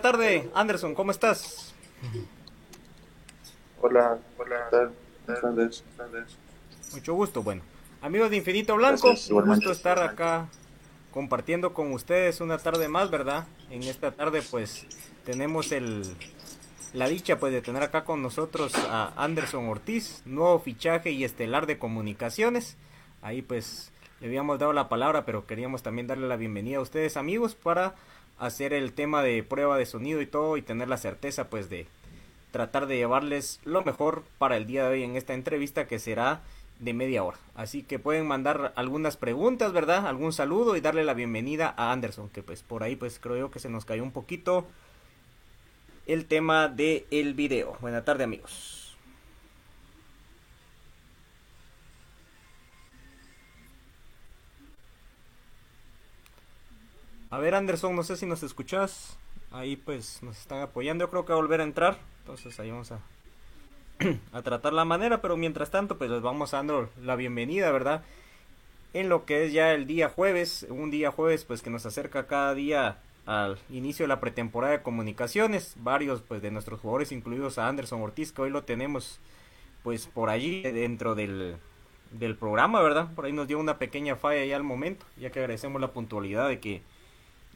Tardes, Anderson, ¿cómo estás? Hola, hola. Buenas tardes. Mucho gusto, bueno. Amigos de Infinito Blanco, Gracias, un gusto estar acá compartiendo con ustedes una tarde más, ¿verdad? En esta tarde pues tenemos el la dicha pues de tener acá con nosotros a Anderson Ortiz, nuevo fichaje y estelar de comunicaciones. Ahí pues le habíamos dado la palabra, pero queríamos también darle la bienvenida a ustedes amigos para hacer el tema de prueba de sonido y todo y tener la certeza pues de tratar de llevarles lo mejor para el día de hoy en esta entrevista que será de media hora. Así que pueden mandar algunas preguntas, ¿verdad? Algún saludo y darle la bienvenida a Anderson, que pues por ahí pues creo que se nos cayó un poquito el tema del el video. Buenas tardes amigos. A ver Anderson, no sé si nos escuchas. Ahí pues nos están apoyando. Yo creo que va a volver a entrar. Entonces ahí vamos a, a tratar la manera. Pero mientras tanto pues les vamos dando la bienvenida, ¿verdad? En lo que es ya el día jueves. Un día jueves pues que nos acerca cada día al inicio de la pretemporada de comunicaciones. Varios pues de nuestros jugadores, incluidos a Anderson Ortiz, que hoy lo tenemos pues por allí dentro del, del programa, ¿verdad? Por ahí nos dio una pequeña falla ya al momento, ya que agradecemos la puntualidad de que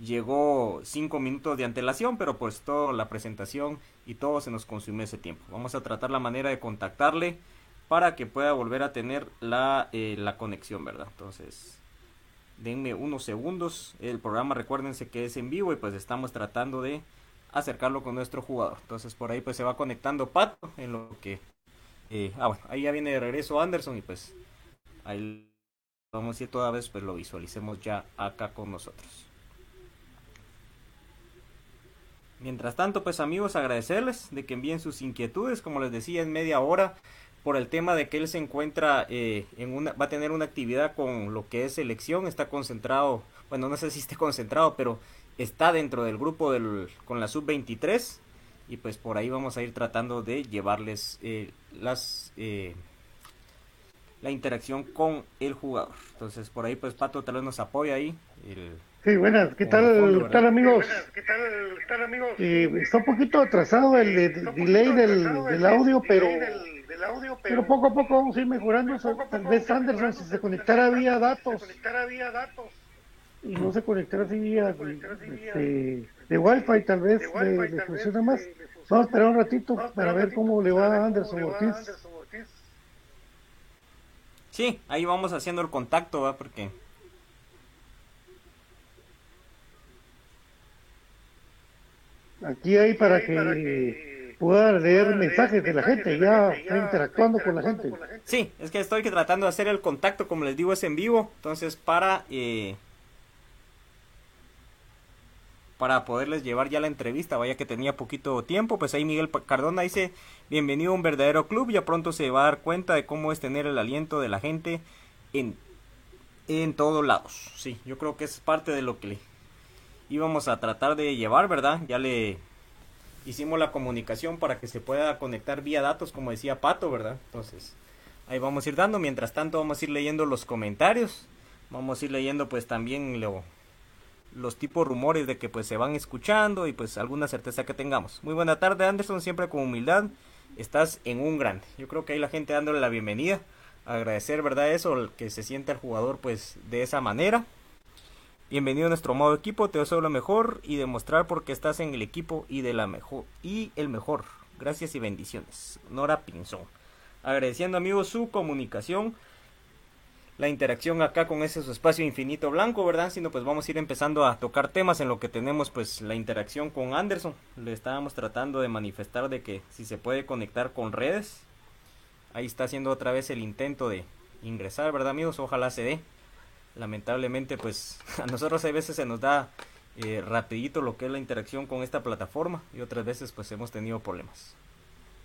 llegó cinco minutos de antelación, pero pues toda la presentación y todo se nos consumió ese tiempo. Vamos a tratar la manera de contactarle para que pueda volver a tener la, eh, la conexión, ¿verdad? Entonces, denme unos segundos. El programa, recuérdense que es en vivo y pues estamos tratando de acercarlo con nuestro jugador. Entonces por ahí pues se va conectando Pato en lo que... Eh, ah, bueno, ahí ya viene de regreso Anderson y pues ahí vamos a ir toda vez pues lo visualicemos ya acá con nosotros. Mientras tanto, pues amigos, agradecerles de que envíen sus inquietudes, como les decía, en media hora por el tema de que él se encuentra eh, en una, va a tener una actividad con lo que es selección, está concentrado, bueno, no sé si esté concentrado, pero está dentro del grupo del, con la sub-23 y pues por ahí vamos a ir tratando de llevarles eh, las eh, la interacción con el jugador. Entonces por ahí pues Pato tal vez nos apoya ahí. El, sí, buenas, ¿qué tal, ¿qué tal amigos? ¿Qué tal, ¿qué tal amigos? está un poquito atrasado el, delay del, del audio, pero audio, pero, poco a poco vamos a ir mejorando. Tal vez Anderson, si se conectara vía datos, y no se conectara así vía este, de Wi-Fi, tal vez le, funciona más. Vamos a esperar un ratito para ver cómo le va a Anderson Ortiz. Sí, ahí vamos haciendo el contacto, ¿va? Porque aquí hay para que pueda leer mensajes de la gente, ya está interactuando con la gente. Sí, es que estoy tratando de hacer el contacto, como les digo, es en vivo, entonces para eh, para poderles llevar ya la entrevista, vaya que tenía poquito tiempo, pues ahí Miguel Cardona dice, bienvenido a un verdadero club, ya pronto se va a dar cuenta de cómo es tener el aliento de la gente en, en todos lados. Sí, yo creo que es parte de lo que íbamos a tratar de llevar, ¿verdad? Ya le hicimos la comunicación para que se pueda conectar vía datos, como decía Pato, ¿verdad? Entonces, ahí vamos a ir dando. Mientras tanto, vamos a ir leyendo los comentarios. Vamos a ir leyendo, pues, también lo, los tipos rumores de que, pues, se van escuchando y, pues, alguna certeza que tengamos. Muy buena tarde, Anderson. Siempre con humildad. Estás en un grande. Yo creo que ahí la gente dándole la bienvenida. Agradecer, ¿verdad? Eso, que se siente el jugador, pues, de esa manera. Bienvenido a nuestro modo equipo, te deseo lo mejor y demostrar por qué estás en el equipo y de la mejor y el mejor. Gracias y bendiciones. Nora Pinzón. Agradeciendo amigos su comunicación, la interacción acá con ese su espacio infinito blanco, ¿verdad? Sino pues vamos a ir empezando a tocar temas en lo que tenemos pues la interacción con Anderson. Le estábamos tratando de manifestar de que si se puede conectar con redes. Ahí está haciendo otra vez el intento de ingresar, ¿verdad amigos? Ojalá se dé lamentablemente pues a nosotros a veces se nos da eh, rapidito lo que es la interacción con esta plataforma y otras veces pues hemos tenido problemas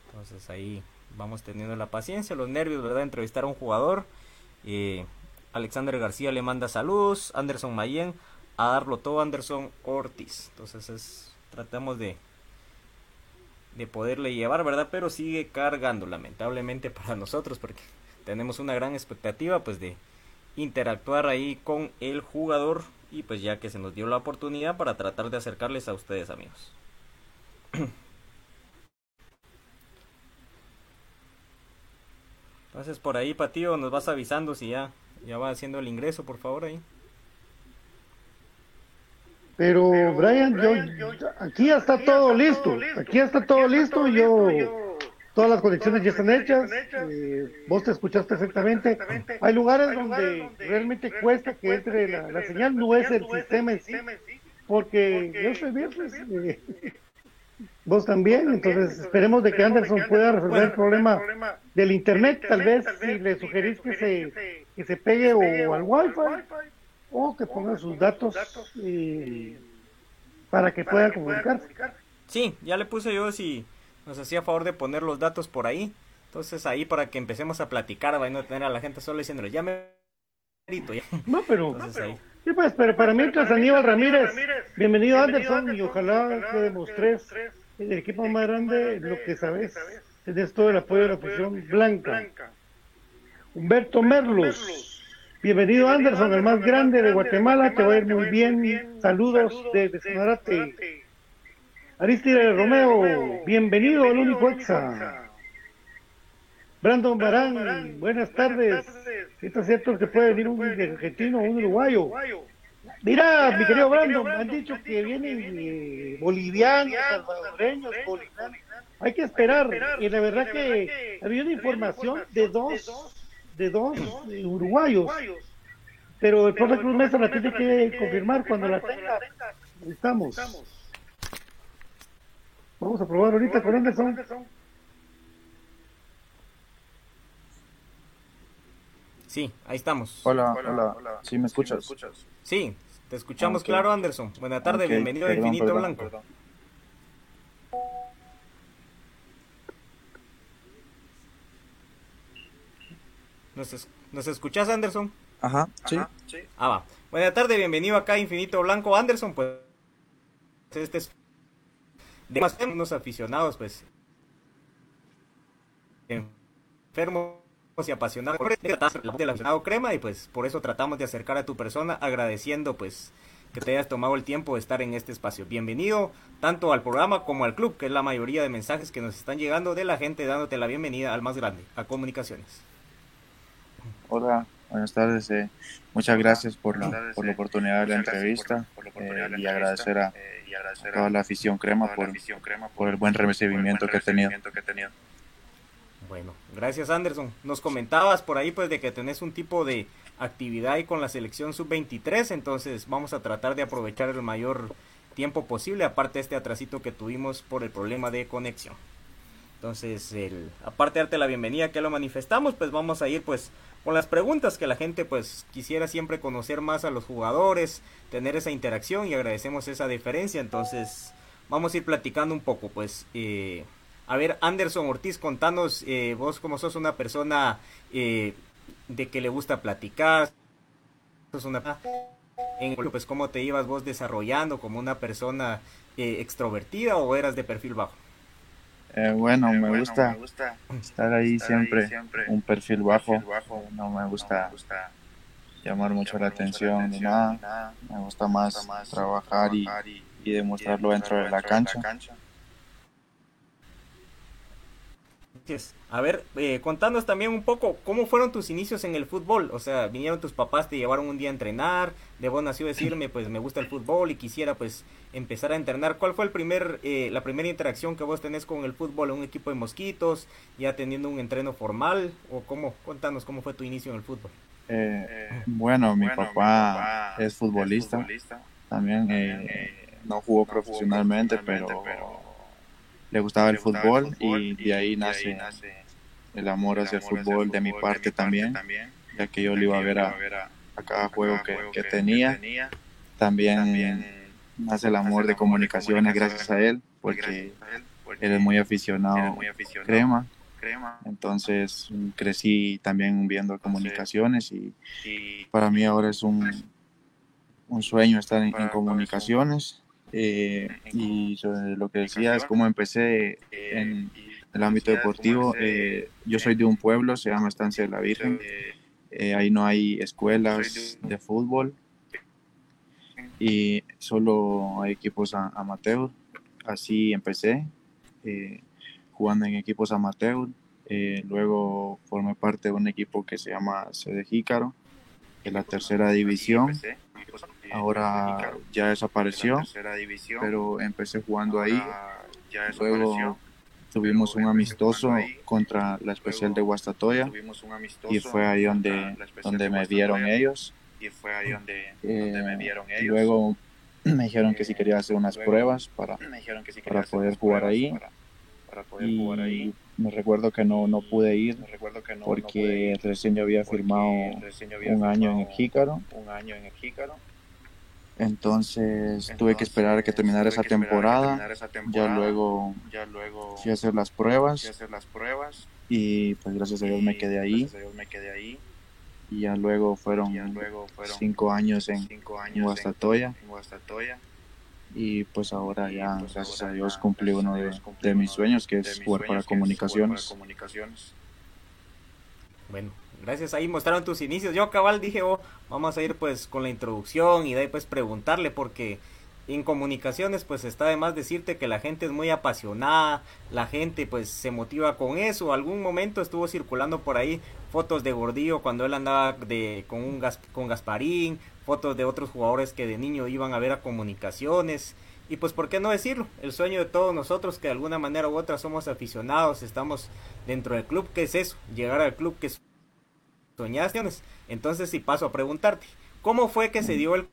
entonces ahí vamos teniendo la paciencia los nervios verdad entrevistar a un jugador Alexander García le manda saludos Anderson Mayen a darlo todo Anderson Ortiz entonces es tratamos de de poderle llevar verdad pero sigue cargando lamentablemente para nosotros porque tenemos una gran expectativa pues de interactuar ahí con el jugador y pues ya que se nos dio la oportunidad para tratar de acercarles a ustedes amigos. Entonces por ahí Patío nos vas avisando si ya, ya va haciendo el ingreso por favor ahí. Pero Brian, yo, aquí ya está todo listo, aquí ya está todo listo, yo todas las conexiones ya están hechas, eh, vos te escuchas perfectamente. Hay lugares donde realmente cuesta que entre la, la señal, no es el sistema en sí, porque yo soy viernes, eh, vos también, entonces esperemos de que Anderson pueda resolver el problema del internet, tal vez si le sugerís que se, que se pegue o al wifi o que ponga sus datos eh, para que pueda comunicarse. Sí, ya le puse yo si nos hacía favor de poner los datos por ahí. Entonces ahí para que empecemos a platicar, va a no tener a la gente solo diciéndole, ya me... Ya. No, pero... Entonces, ahí. Sí, pues, pero para mientras Aníbal Ramírez, bienvenido Anderson y ojalá que demostres el equipo más grande lo que sabes. Tienes todo el apoyo de la afición blanca. Humberto Merlos, bienvenido Anderson, el más grande de Guatemala, te va a ir muy bien. Saludos desde Sonarate. Aristide Romeo, bienvenido al único exa. Brandon Barán, buenas tardes. ¿Está cierto que puede venir un argentino o un uruguayo? Mira, mi querido Brandon, me han dicho que vienen eh, bolivianos, salvadoreños, bolivianos. Hay que esperar. Y la verdad que había una información de dos, de dos eh, uruguayos. Pero el profe Cruz Mesa la tiene que confirmar cuando la tenga. Ahí Estamos. Vamos a probar ahorita con Anderson. Sí, ahí estamos. Hola, hola, ¿Sí me escuchas? Sí, te escuchamos claro, Anderson. Buena tarde, bienvenido a Infinito perdón, Blanco. perdón. ¿Nos, es- ¿Nos escuchas, Anderson? Ajá, sí. Ah, va. Buena tarde, bienvenido acá a Infinito Blanco. Anderson, pues. Este es. De más unos aficionados, pues. Enfermos y apasionados por el aficionado crema y pues por eso tratamos de acercar a tu persona agradeciendo pues que te hayas tomado el tiempo de estar en este espacio. Bienvenido tanto al programa como al club, que es la mayoría de mensajes que nos están llegando de la gente dándote la bienvenida al más grande, a Comunicaciones. Hola, buenas tardes. eh, muchas gracias por la, por la oportunidad de la entrevista eh, y agradecer a, a toda la afición crema por, por el buen recibimiento que he tenido. Bueno, gracias Anderson. Nos comentabas por ahí pues de que tenés un tipo de actividad ahí con la selección sub-23, entonces vamos a tratar de aprovechar el mayor tiempo posible, aparte de este atrasito que tuvimos por el problema de conexión. Entonces, el, aparte de darte la bienvenida que lo manifestamos, pues vamos a ir pues con las preguntas que la gente pues quisiera siempre conocer más a los jugadores, tener esa interacción y agradecemos esa diferencia. Entonces, vamos a ir platicando un poco pues... Eh, a ver, Anderson Ortiz, contanos, eh, vos como sos una persona eh, de que le gusta platicar, sos una... En, pues, ¿Cómo te ibas vos desarrollando como una persona eh, extrovertida o eras de perfil bajo? Eh, bueno, me gusta estar ahí siempre, un perfil bajo. No me gusta llamar mucho la atención ni nada. Me gusta más trabajar y, y demostrarlo dentro de la cancha. Yes. A ver, eh, contanos también un poco cómo fueron tus inicios en el fútbol. O sea, vinieron tus papás, te llevaron un día a entrenar. De vos nació decirme, pues me gusta el fútbol y quisiera pues empezar a entrenar. ¿Cuál fue el primer, eh, la primera interacción que vos tenés con el fútbol en un equipo de mosquitos, ya teniendo un entreno formal? ¿O cómo? Contanos cómo fue tu inicio en el fútbol. Eh, bueno, mi papá es futbolista. También eh, no jugó profesionalmente, pero le gustaba el fútbol y de ahí nace el amor hacia el fútbol de mi parte también, ya que yo le iba a ver a, a cada juego que, que tenía. También nace el amor de comunicaciones gracias a él, porque él es muy aficionado crema. Entonces crecí también viendo comunicaciones y para mí ahora es un, un sueño estar en, en comunicaciones. Eh, y sobre lo que decía es cómo empecé en el ámbito deportivo. Eh, yo soy de un pueblo, se llama Estancia de la Virgen. Eh, ahí no hay escuelas de fútbol y solo hay equipos amateur. Así empecé, eh, jugando en equipos amateur. Eh, luego formé parte de un equipo que se llama Sede Jícaro, de la tercera división. Ahora ya desapareció, pero empecé jugando ahí. Luego tuvimos un amistoso contra la especial de Guastatoya y fue ahí donde, donde me vieron ellos. Y fue ahí donde, me vieron ellos. Luego me dijeron que si quería hacer unas pruebas para, para poder jugar ahí. y me recuerdo que no, no pude ir porque recién yo había firmado un año en el Jícaro. Entonces tuve que esperar a que terminara esa temporada. Ya luego fui a hacer las pruebas. Y pues gracias a Dios me quedé ahí. Y ya luego fueron cinco años en Guastatoya. Y pues ahora ya, gracias a Dios, cumplí uno de, mis sueños, que es jugar para comunicaciones. Bueno, gracias. Ahí mostraron tus inicios. Yo cabal dije, oh, vamos a ir pues con la introducción y de ahí pues preguntarle porque en comunicaciones pues está de más decirte que la gente es muy apasionada, la gente pues se motiva con eso. Algún momento estuvo circulando por ahí fotos de Gordillo cuando él andaba de con un con Gasparín, fotos de otros jugadores que de niño iban a ver a comunicaciones. Y pues, ¿por qué no decirlo? El sueño de todos nosotros que de alguna manera u otra somos aficionados, estamos dentro del club, ¿qué es eso? Llegar al club que soñaste. Entonces, si paso a preguntarte, ¿cómo fue que se dio el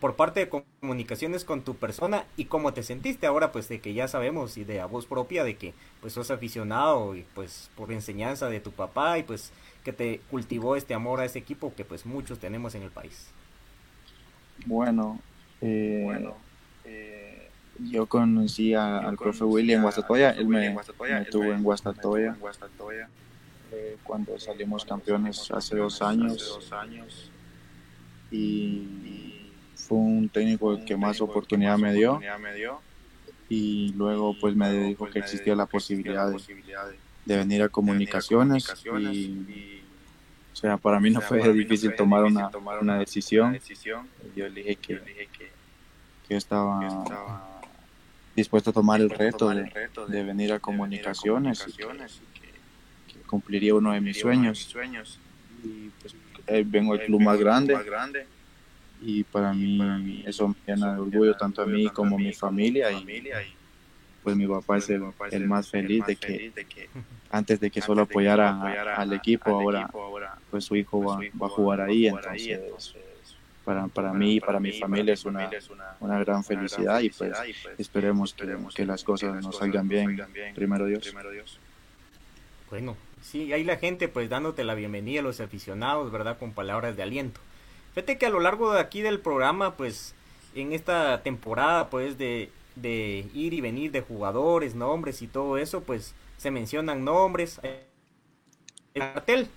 por parte de comunicaciones con tu persona y cómo te sentiste ahora pues de que ya sabemos y de a voz propia de que pues sos aficionado y pues por enseñanza de tu papá y pues que te cultivó este amor a ese equipo que pues muchos tenemos en el país? Bueno, eh, bueno eh, yo conocí al profe Willy en Guastatoya, él me, tuvo en Guastatoya, eh, cuando salimos campeones hace dos años. Y fue un técnico que más oportunidad me dio. y luego pues me dijo que existía la posibilidad de de venir a comunicaciones y, o sea, para mí no fue difícil tomar una, una decisión. Yo le dije que, que estaba dispuesto a tomar el reto de, venir a comunicaciones y que, cumpliría uno de mis sueños. Y pues vengo al club más grande. Y para mí eso me llena de orgullo tanto a mí como a mi familia y pues mi papá es el, el más feliz de que antes de que solo apoyara al equipo, ahora pues su hijo va, va a jugar ahí, entonces para, para mí y para mi familia es una, una gran felicidad y pues esperemos que, que las cosas nos salgan bien, primero Dios. Bueno, sí, ahí la gente pues dándote la bienvenida a los aficionados, ¿verdad? Con palabras de aliento. Fíjate que a lo largo de aquí del programa, pues en esta temporada pues de de ir y venir de jugadores, nombres y todo eso, pues se mencionan nombres, el cartel.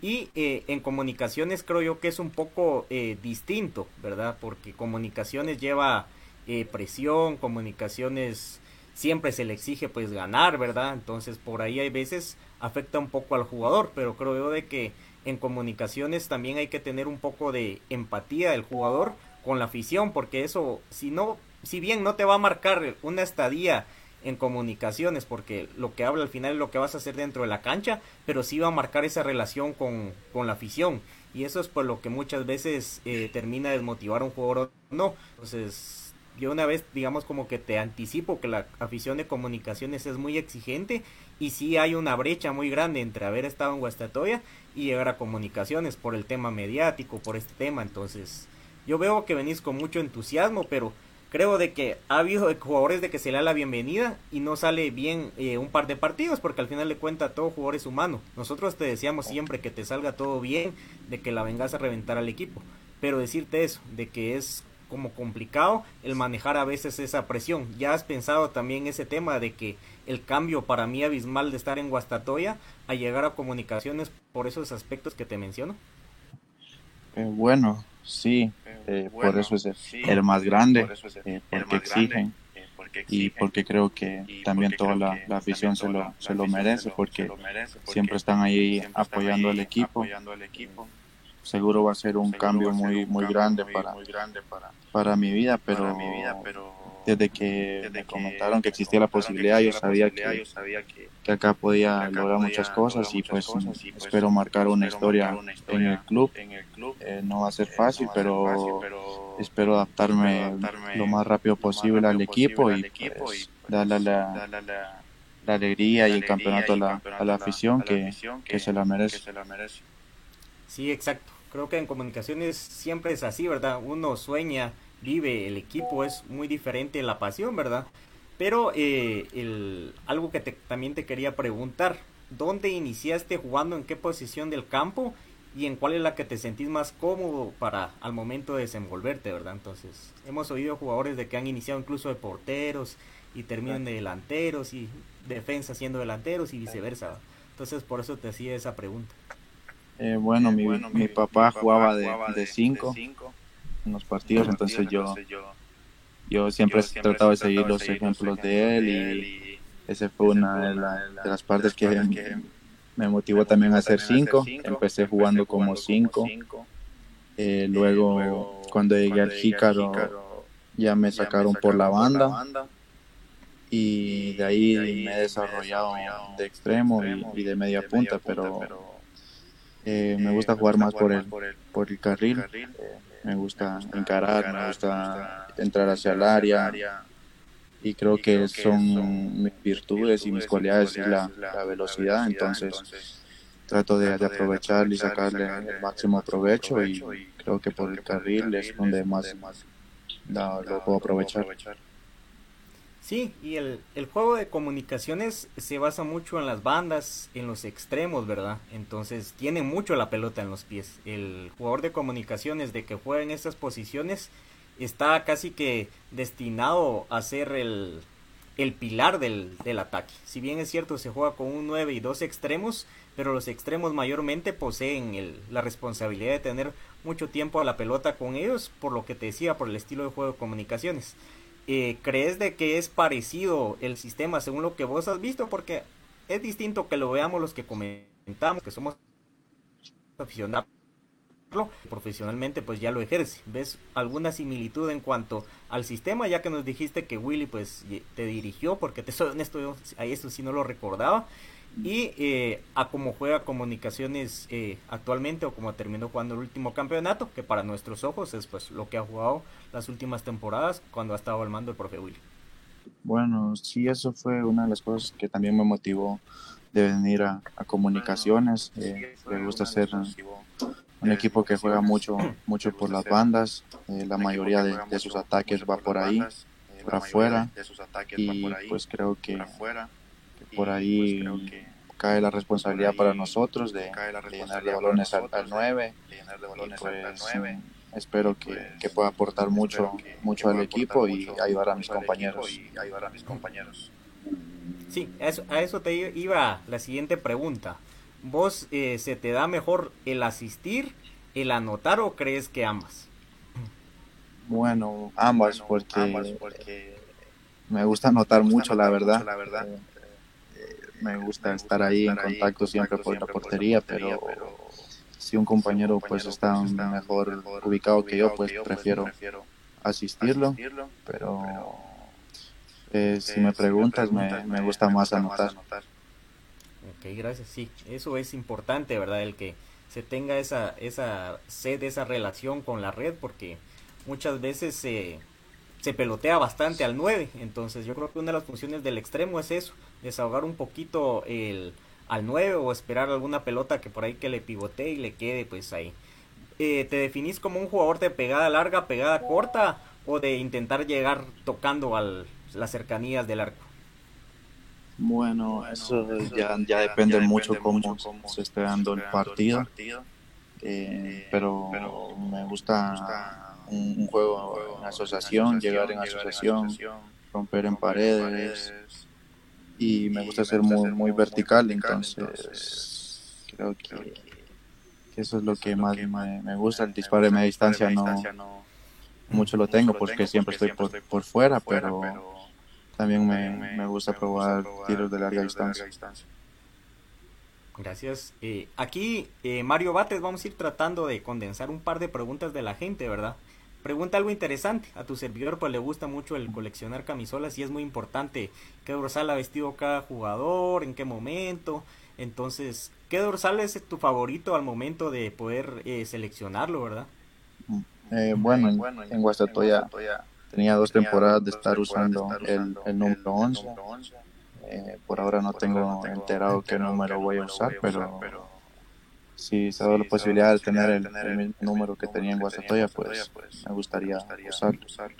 Y eh, en comunicaciones creo yo que es un poco eh, distinto, ¿verdad? Porque comunicaciones lleva eh, presión, comunicaciones siempre se le exige pues ganar, ¿verdad? Entonces por ahí hay veces afecta un poco al jugador, pero creo yo de que en comunicaciones también hay que tener un poco de empatía del jugador con la afición, porque eso, si no si bien no te va a marcar una estadía en comunicaciones, porque lo que habla al final es lo que vas a hacer dentro de la cancha, pero sí va a marcar esa relación con, con la afición. Y eso es por lo que muchas veces eh, termina desmotivar a un jugador o no. Entonces, yo una vez, digamos, como que te anticipo que la afición de comunicaciones es muy exigente y sí hay una brecha muy grande entre haber estado en Guastatoya y llegar a comunicaciones por el tema mediático, por este tema. Entonces, yo veo que venís con mucho entusiasmo, pero creo de que ha habido jugadores de que se le da la bienvenida y no sale bien eh, un par de partidos porque al final le cuenta todo jugador es humano. Nosotros te decíamos siempre que te salga todo bien, de que la vengas a reventar al equipo, pero decirte eso, de que es como complicado el manejar a veces esa presión. ¿Ya has pensado también ese tema de que el cambio para mí abismal de estar en Guastatoya a llegar a comunicaciones por esos aspectos que te menciono? Eh, bueno, sí, eh, por eso es el, más grande, eh, porque exigen y porque creo que también toda la, afición se lo, se lo merece, porque siempre están ahí apoyando al equipo. Seguro va a ser un cambio muy muy grande para para mi vida, pero desde que me comentaron que existía la posibilidad, yo sabía que, que acá podía lograr muchas cosas y pues espero marcar una historia en el club. Eh, no va a ser fácil, pero espero adaptarme lo más rápido posible al equipo y pues darle la, la alegría y el campeonato a la, a la afición que, que se la merece. Sí, exacto. Creo que en comunicaciones siempre es así, ¿verdad? Uno sueña vive el equipo es muy diferente la pasión, ¿verdad? Pero eh, el, algo que también te quería preguntar, ¿dónde iniciaste jugando, en qué posición del campo y en cuál es la que te sentís más cómodo para al momento de desenvolverte, ¿verdad? Entonces, hemos oído jugadores de que han iniciado incluso de porteros y terminan de delanteros y defensa siendo delanteros y viceversa. Entonces, por eso te hacía esa pregunta. Eh, bueno, mi, mi, papá jugaba de 5 en los partidos, entonces yo, yo siempre he tratado de seguir los ejemplos de él y esa fue una de, las partes que me motivó también a hacer cinco. Empecé jugando como cinco. Eh, luego, cuando llegué al Jícaro, ya me sacaron por la banda. Y de ahí me he desarrollado de extremo y, de media punta, pero eh, me gusta jugar más por el, por el carril. me gusta encarar, me gusta entrar hacia el área. y creo que son mis virtudes y mis cualidades la, la velocidad, entonces trato de, aprovechar y sacarle el máximo provecho y creo que por el carril es donde más lo puedo aprovechar. Sí, y el, el, juego de comunicaciones se basa mucho en las bandas, en los extremos, ¿verdad? Entonces tiene mucho la pelota en los pies. El jugador de comunicaciones de que juega en estas posiciones está casi que destinado a ser el, el pilar del, del, ataque. Si bien es cierto, se juega con un 9 y dos extremos, pero los extremos mayormente poseen el, la responsabilidad de tener mucho tiempo a la pelota con ellos, por lo que te decía, por el estilo de juego de comunicaciones eh, ¿crees de que es parecido el sistema según lo que vos has visto? Porque es distinto que lo veamos los que comentamos, que somos aficionados profesionalmente pues ya lo ejerce. ¿Ves alguna similitud en cuanto al sistema? Ya que nos dijiste que Willy pues te dirigió, porque te soy honesto, a esto sí no lo recordaba y eh, a cómo juega comunicaciones eh, actualmente o cómo terminó jugando el último campeonato, que para nuestros ojos es pues lo que ha jugado las últimas temporadas cuando ha estado al mando el profe Willy. Bueno, sí, eso fue una de las cosas que también me motivó de venir a, comunicaciones. Eh, me gusta ser un equipo que juega mucho, mucho por las bandas. la mayoría de, sus ataques va por ahí, por afuera. Y pues creo que por ahí cae la responsabilidad para nosotros de, llenar de balones al, 9 pues, espero que, pueda aportar mucho mucho al equipo y ayudar a mis compañeros. sí a eso, te iba la siguiente pregunta. Vos eh, se te da mejor el asistir el anotar o crees que ambas bueno ambas porque, me gusta anotar mucho la verdad. Eh, me gusta estar ahí en contacto siempre por la portería, pero si un compañero pues está mejor ubicado que yo, pues prefiero asistirlo, pero eh, si me preguntas me, me gusta más anotar. Ok, gracias, sí, eso es importante, ¿verdad? El que se tenga esa, esa sed, esa relación con la red, porque muchas veces se se pelotea bastante al 9. Entonces yo creo que una de las funciones del extremo es eso, desahogar un poquito el, al 9 o esperar alguna pelota que por ahí que le pivotee y le quede pues ahí. Eh, ¿Te definís como un jugador de pegada larga, pegada corta o de intentar llegar tocando a las cercanías del arco? Bueno, eso ya, ya depende mucho cómo, se esté dando el partido. Eh, pero me gusta un, juego en asociación, llegar en asociación, romper en paredes y me gusta ser muy, muy vertical, entonces creo que, eso es lo que más me, gusta, el disparo de media distancia no mucho lo tengo porque siempre estoy por, por fuera, pero también me, me gusta probar tiros de larga distancia. Gracias. Eh, aquí, eh, Mario Bates, vamos a ir tratando de condensar un par de preguntas de la gente, ¿verdad? Pregunta algo interesante. A tu servidor pues le gusta mucho el coleccionar camisolas y es muy importante qué dorsal ha vestido cada jugador, en qué momento. Entonces, ¿qué dorsal es tu favorito al momento de poder eh, seleccionarlo, verdad? Eh, bueno, en, en Guastatoya tenía dos temporadas de estar usando el, el número 11. Eh, por ahora no tengo enterado qué número voy a usar, pero si se da la posibilidad de tener el, el mismo número que tenía en Guastatoya, pues me gustaría usarlo.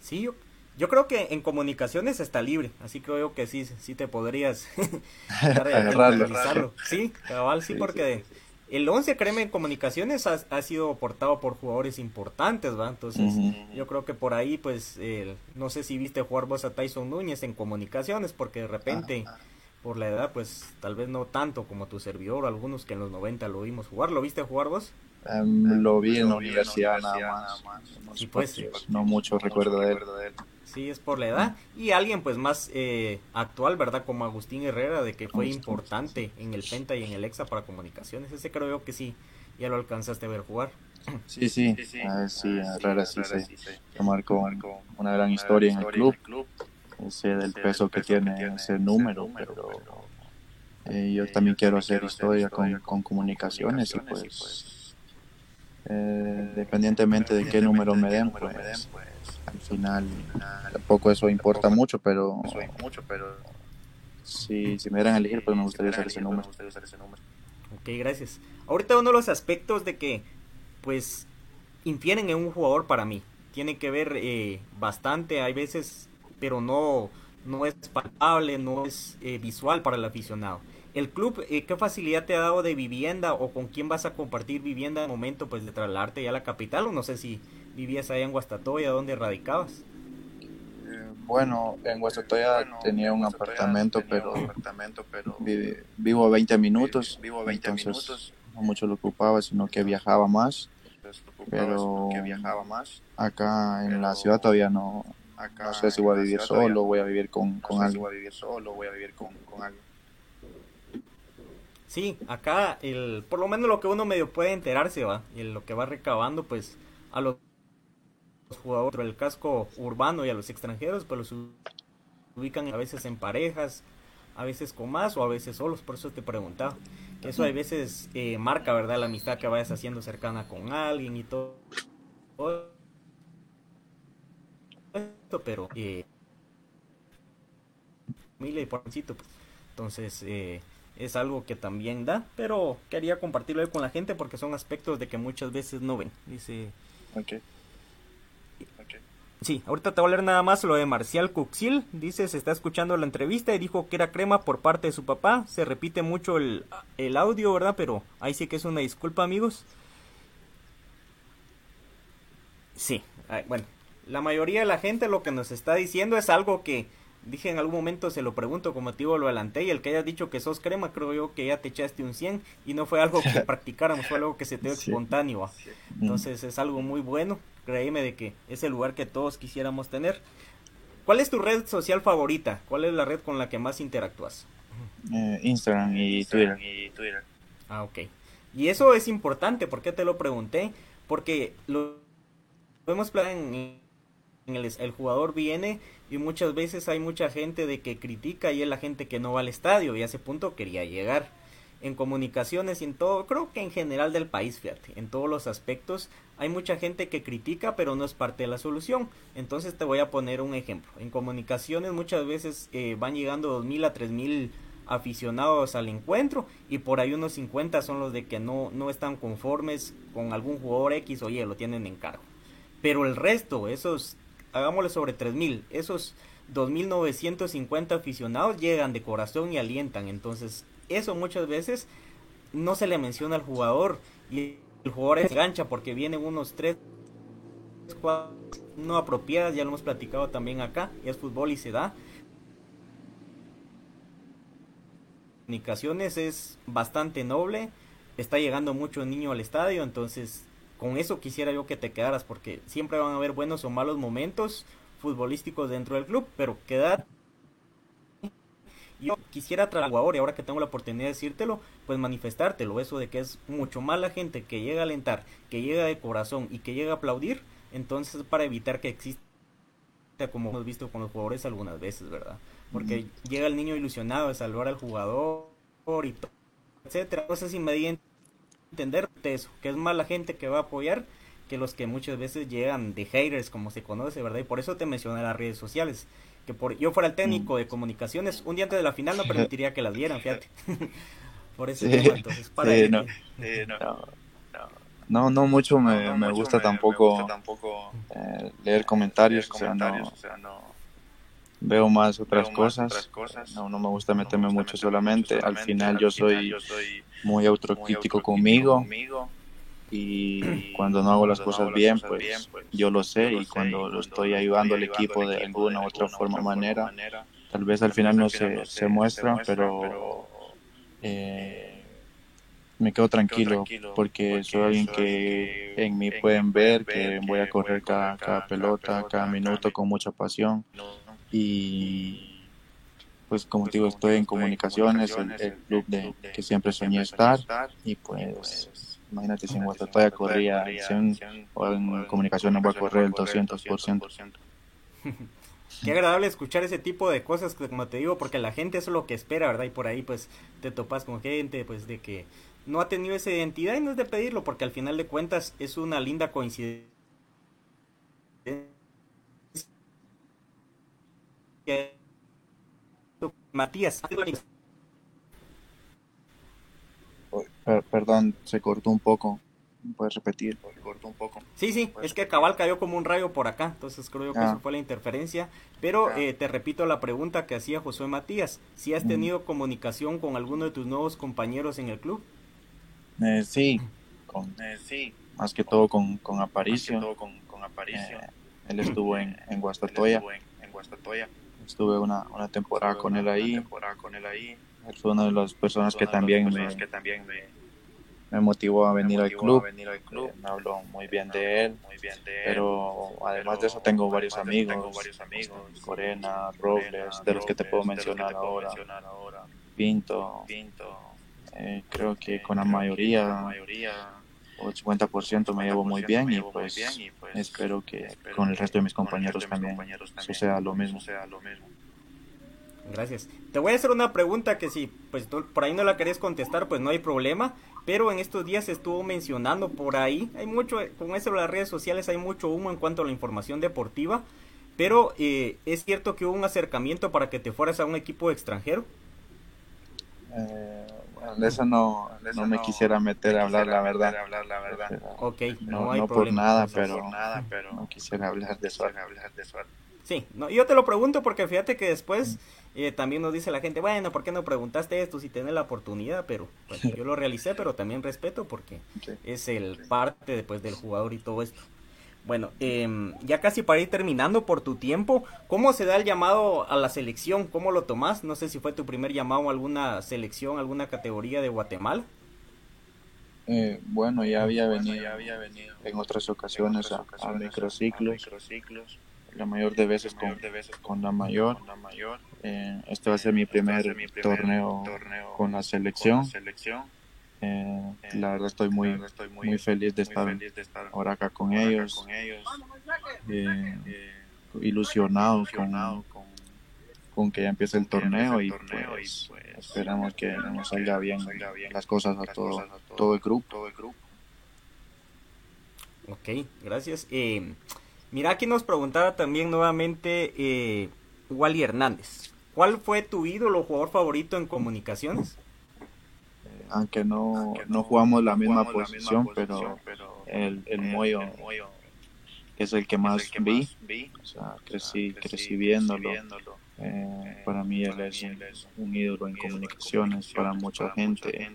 Sí, yo, yo creo que en comunicaciones está libre, así que creo que sí, sí te podrías Agarrarlo. Sí, cabal, sí, Sí, porque el 11, créeme, en comunicaciones ha, ha sido portado por jugadores importantes, ¿va? Entonces, yo creo que por ahí, pues, el- no sé si viste jugar vos a Tyson Núñez en comunicaciones, porque de repente, por la edad, pues, tal vez no tanto como tu servidor, o algunos que en los 90 lo vimos jugar. ¿Lo viste jugar vos? Em, lo vi en la universidad nada más. Sí, pues. No mucho recuerdo de él. Sí, es por la edad. Y alguien pues más eh, actual, ¿verdad? Como Agustín Herrera, de que fue importante en el Penta y en el Exa para comunicaciones. Ese creo yo que sí, ya lo alcanzaste a ver jugar. Sí, sí, ah, sí, Herrera sí se, se marcó una gran historia en el club. Sé del peso que tiene ese número, pero eh, yo también quiero hacer historia con, con comunicaciones y pues eh, dependientemente de qué número me den, pues al final tampoco eso importa mucho, pero si, si me dieran a elegir, pues me gustaría hacer ese número. Ok, gracias. Ahorita uno de los aspectos de que pues infieren en un jugador para mí. Tiene que ver eh, bastante, hay veces, pero no, no es palpable, no es eh, visual para el aficionado. El club, eh, ¿qué facilidad te ha dado de vivienda o con quién vas a compartir vivienda en el momento pues de trasladarte ya a la capital? O no sé si vivías allá en Guastatoya, ¿dónde radicabas? Eh, Bueno, en Guastatoya tenía un apartamento, pero vi- vivo a 20 minutos, entonces no mucho lo ocupaba, sino que viajaba más. Pero acá en la ciudad todavía no, no sé si voy a vivir solo, voy a vivir con, con alguien. Sí, acá el, por lo menos lo que uno medio puede enterarse va, y lo que va recabando pues a los jugadores del casco urbano y a los extranjeros pues los ubican a veces en parejas, a veces con más o a veces solos, por eso te preguntaba. Que eso a veces eh, marca, ¿verdad? La amistad que vayas haciendo cercana con alguien y todo. Esto, pero eh, familia y porcito, pues. Entonces, eh, es algo que también da, pero quería compartirlo con la gente porque son aspectos de que muchas veces no ven. Dice, Ok. sí, ahorita te voy a leer nada más lo de Marcial Cuxil. Dice, se está escuchando la entrevista y dijo que era crema por parte de su papá. Se repite mucho el, el audio, ¿verdad? Pero ahí sí que es una disculpa, amigos. Sí, bueno, la mayoría de la gente lo que nos está diciendo es algo que dije en algún momento, se lo pregunto, como te digo, lo adelanté y el que hayas dicho que sos crema, creo yo que ya te echaste un 100 y no fue algo que practicáramos, fue algo que se te dio Sí. espontáneo. ¿va? Entonces es algo muy bueno, créeme de que es el lugar que todos quisiéramos tener. ¿Cuál es tu red social favorita? ¿Cuál es la red con la que más interactúas? Eh, Instagram y Twitter. Ah, ok. Y eso es importante, ¿por qué te lo pregunté? Porque lo vemos en, en el, jugador viene y muchas veces hay mucha gente de que critica y es la gente que no va al estadio y a ese punto quería llegar. En comunicaciones y en todo, creo que en general del país, fíjate, en todos los aspectos hay mucha gente que critica pero no es parte de la solución. Entonces te voy a poner un ejemplo. En comunicaciones muchas veces eh, van llegando 2.000 a 3.000 aficionados al encuentro y por ahí unos 50 son los de que no, no están conformes con algún jugador X, oye, lo tienen en cargo. Pero el resto, esos, hagámosle sobre 3000, esos 2950 aficionados llegan de corazón y alientan. Entonces, eso muchas veces no se le menciona al jugador y el jugador se engancha porque vienen unos 3, 4 no apropiadas, ya lo hemos platicado también acá, es fútbol y se da. Comunicaciones es bastante noble, está llegando mucho niño al estadio, entonces con eso quisiera yo que te quedaras porque siempre van a haber buenos o malos momentos futbolísticos dentro del club, pero quedad yo quisiera tras jugador y ahora que tengo la oportunidad de decírtelo, pues manifestártelo, eso de que es mucho más la gente que llega a alentar, que llega de corazón y que llega a aplaudir, entonces para evitar que exista como hemos visto con los jugadores algunas veces, ¿verdad? Porque llega el niño ilusionado de salvar al jugador y todo, etcétera. No sé si me di a entender eso, que es más la gente que va a apoyar que los que muchas veces llegan de haters, como se conoce, ¿verdad? Y por eso te mencioné las redes sociales. Que por yo fuera el técnico de comunicaciones, un día antes de la final no permitiría que las vieran, fíjate. por ese Sí, tema, entonces, para sí, ello. no. No, no mucho me, me gusta tampoco eh, leer comentarios, o sea, no veo más otras cosas. No, no me gusta meterme mucho solamente. Al final yo soy muy autocrítico conmigo. y cuando no hago las cosas bien, pues yo lo sé. y cuando lo estoy ayudando al equipo de alguna u otra forma manera, tal vez al final no se, se muestra, pero eh, me quedo tranquilo porque soy alguien que en mí pueden ver que voy a correr cada, cada pelota, cada minuto con mucha pasión y pues como te digo estoy en comunicaciones, el, el club de que siempre soñé estar y pues imagínate si en Guatatoya corría 100 o en comunicaciones voy a correr el 200%. Qué agradable escuchar ese tipo de cosas, que, como te digo, porque la gente eso es lo que espera, ¿verdad? Y por ahí pues te topas con gente pues de que no ha tenido esa identidad y no es de pedirlo, porque al final de cuentas es una linda coincidencia. Matías, Per- perdón, se cortó un poco. ¿Puedes repetir? Se cortó un poco. Sí, sí, es que cabal cayó como un rayo por acá, entonces creo yo que Ah. eso fue la interferencia. Pero eh, te repito la pregunta que hacía Josué Matías, si has tenido comunicación con alguno de tus nuevos compañeros en el club. Eh, sí, con, más que todo con, con Aparicio. Eh, él estuvo en, en Guastatoya. Estuve una, una temporada con él ahí. Él fue una de las personas que también me, me motivó a venir al club. Eh, me habló muy bien de él. Pero además de eso tengo varios amigos. eh, Corena, Robles, de los que te puedo mencionar ahora. Pinto. Eh, creo que con la mayoría, o el 50% me llevo muy bien y pues espero que con el resto de mis compañeros también suceda lo mismo. Gracias. Te voy a hacer una pregunta que si pues tú por ahí no la querés contestar, pues no hay problema. Pero en estos días se estuvo mencionando por ahí, hay mucho, con eso de las redes sociales hay mucho humo en cuanto a la información deportiva. Pero eh, es cierto que hubo un acercamiento para que te fueras a un equipo extranjero. Eh, bueno, de eso no, no me quisiera meter a hablar la verdad. Ok, no, No, hay no por problema. nada, pero no quisiera hablar de eso. Sí, no, yo te lo pregunto porque fíjate que después eh, también nos dice la gente, bueno, ¿por qué no preguntaste esto si tenés la oportunidad? Pero bueno, yo lo realicé, pero también respeto porque Sí. es el parte después del jugador y todo esto. Bueno, em, ya casi para ir terminando por tu tiempo, ¿cómo se da el llamado a la selección? ¿Cómo lo tomás? No sé si fue tu primer llamado a alguna selección, alguna categoría de Guatemala. Eh, bueno, ya había venido en otras ocasiones a, a microciclos, la mayor de veces con, con la mayor. Eh, este va a ser mi primer torneo con la selección. Eh, la verdad estoy muy, muy feliz de estar ahora acá con ellos, eh, ilusionado con, con que ya empiece el torneo y pues esperamos que nos salga bien las cosas a todo, todo el grupo. Ok, gracias. Eh, mira, aquí nos preguntaba también nuevamente eh, Wally Hernández. ¿Cuál fue tu ídolo, jugador favorito en comunicaciones? Aunque no, no jugamos la misma posición, pero el, el Moyo es el que más vi. O sea, crecí, crecí viéndolo. Eh, para mí él es un, un ídolo en comunicaciones, para mucha gente,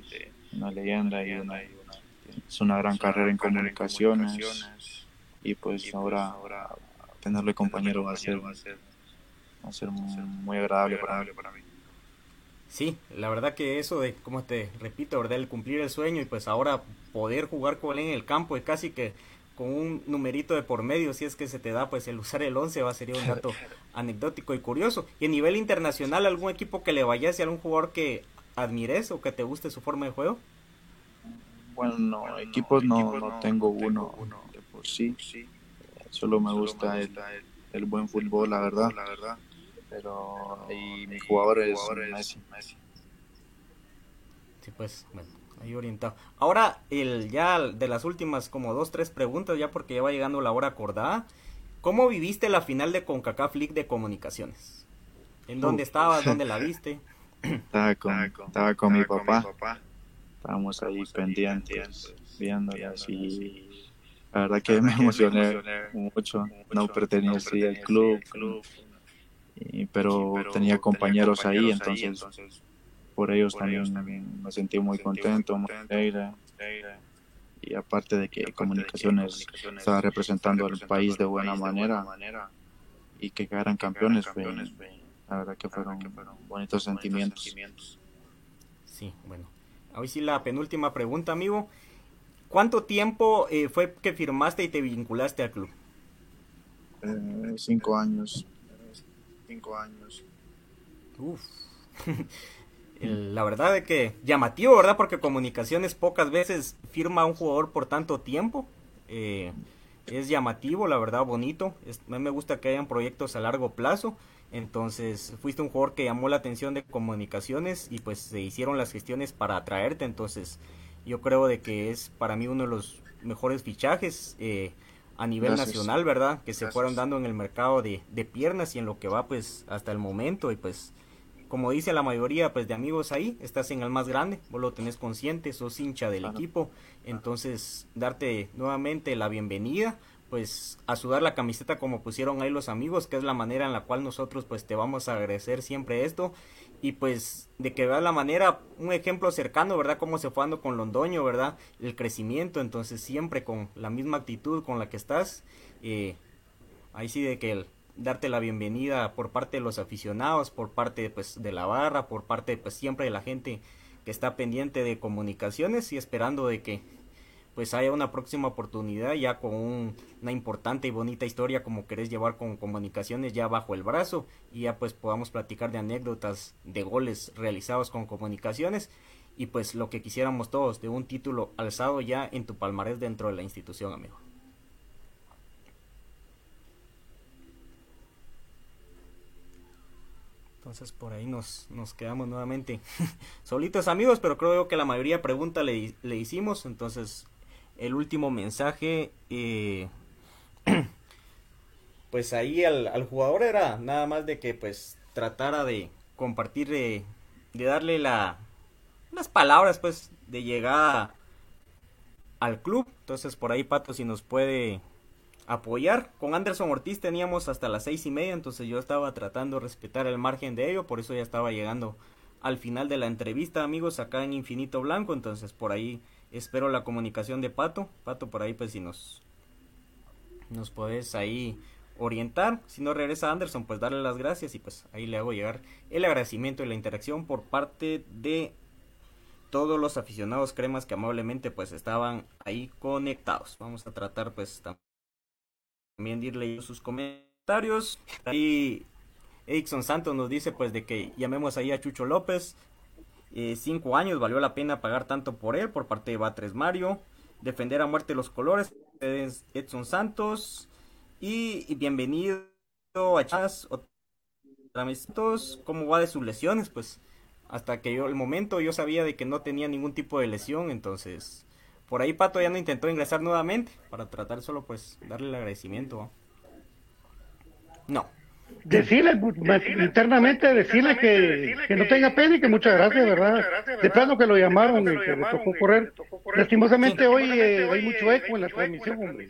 una leyenda y una, es una gran carrera en comunicaciones. Y pues ahora tenerlo de compañero va a ser, va a ser muy agradable para mí. Sí, la verdad que eso de, como te repito, ¿verdad? El cumplir el sueño y pues ahora poder jugar con él en el campo es casi que con un numerito de por medio, si es que se te da pues el usar el 11 va a ser un dato anecdótico y curioso. Y a nivel internacional, algún equipo que le vayas y algún jugador que admires o que te guste su forma de juego? Bueno, no, equipos no, no tengo uno de por sí. Solo me gusta el, el buen fútbol, la verdad. Pero y mi jugador es Messi. Sí, pues, bueno, ahí orientado. Ahora, el ya de las últimas como dos, tres preguntas, ya porque ya va llegando la hora acordada. ¿Cómo viviste la final de CONCACAF League de Comunicaciones? ¿En dónde estabas? ¿Dónde la viste? Estaba con, estaba con mi papá. Estábamos ahí pendientes, viéndola así. La verdad que me emocioné mucho. No pertenecía al club, y, pero tenía compañeros ahí, entonces por ellos también me sentí muy contento, muy alegre. Y aparte de que Comunicaciones estaba representando al país de buena manera y que quedaran campeones, la verdad que fueron bonitos sentimientos. Sí, bueno. Hoy sí la penúltima pregunta, amigo. ¿Cuánto tiempo eh, fue que firmaste y te vinculaste al club? Eh, cinco años. Años. La verdad es que llamativo, ¿verdad? Porque Comunicaciones pocas veces firma un jugador por tanto tiempo. Eh, es llamativo, la verdad, bonito. a mí me gusta que hayan proyectos a largo plazo. Entonces, fuiste un jugador que llamó la atención de comunicaciones y pues se hicieron las gestiones para atraerte. Entonces, yo creo de que es para mí uno de los mejores fichajes eh, a nivel nacional, ¿verdad? Que se fueron dando en el mercado de, de piernas y en lo que va pues hasta el momento. Y pues como dice la mayoría pues de amigos ahí, estás en el más grande, vos lo tenés consciente, sos hincha del equipo, entonces darte nuevamente la bienvenida, pues a sudar la camiseta como pusieron ahí los amigos, que es la manera en la cual nosotros pues te vamos a agradecer siempre esto y pues de que veas la manera, un ejemplo cercano, ¿verdad? Cómo se fue dando con Londoño, ¿verdad? El crecimiento, entonces siempre con la misma actitud con la que estás, eh, ahí sí de que el, darte la bienvenida por parte de los aficionados, por parte pues de la barra, por parte pues siempre de la gente que está pendiente de comunicaciones y esperando de que pues haya una próxima oportunidad ya con una importante y bonita historia como querés llevar con comunicaciones ya bajo el brazo y ya pues podamos platicar de anécdotas de goles realizados con comunicaciones y pues lo que quisiéramos todos de un título alzado ya en tu palmarés dentro de la institución amigo. Entonces por ahí nos, nos quedamos nuevamente solitos amigos, pero creo que la mayoría pregunta le, le hicimos. Entonces el último mensaje, eh, pues ahí al, jugador era nada más de que pues tratara de compartir, de, de darle la, las palabras pues de llegada al club. Entonces por ahí Pato si nos puede apoyar. Con Anderson Ortiz teníamos hasta las seis y media, entonces yo estaba tratando de respetar el margen de ello, por eso ya estaba llegando al final de la entrevista, amigos, acá en Infinito Blanco, entonces por ahí espero la comunicación de Pato. Pato, por ahí pues si nos, nos podés ahí orientar. Si no regresa Anderson, pues darle las gracias y pues ahí le hago llegar el agradecimiento y la interacción por parte de todos los aficionados cremas que amablemente pues estaban ahí conectados. Vamos a tratar pues también de ir sus comentarios. Ahí Edison Santos nos dice pues de que llamemos ahí a Chucho López. Eh, cinco años valió la pena pagar tanto por él por parte de Batres Mario. Defender a muerte los colores. Edson Santos. Y, bienvenido a Chas. ¿Cómo va de sus lesiones? Pues hasta que yo, el momento yo sabía de que no tenía ningún tipo de lesión. Entonces por ahí Pato ya no intentó ingresar nuevamente para tratar solo pues darle el agradecimiento. No. Decirle, internamente, decirle que, que, no tenga pena y que muchas gracias, ¿verdad? De plano que lo llamaron y que le tocó correr. Lastimosamente hoy eh, hay mucho eco en la transmisión, hombre.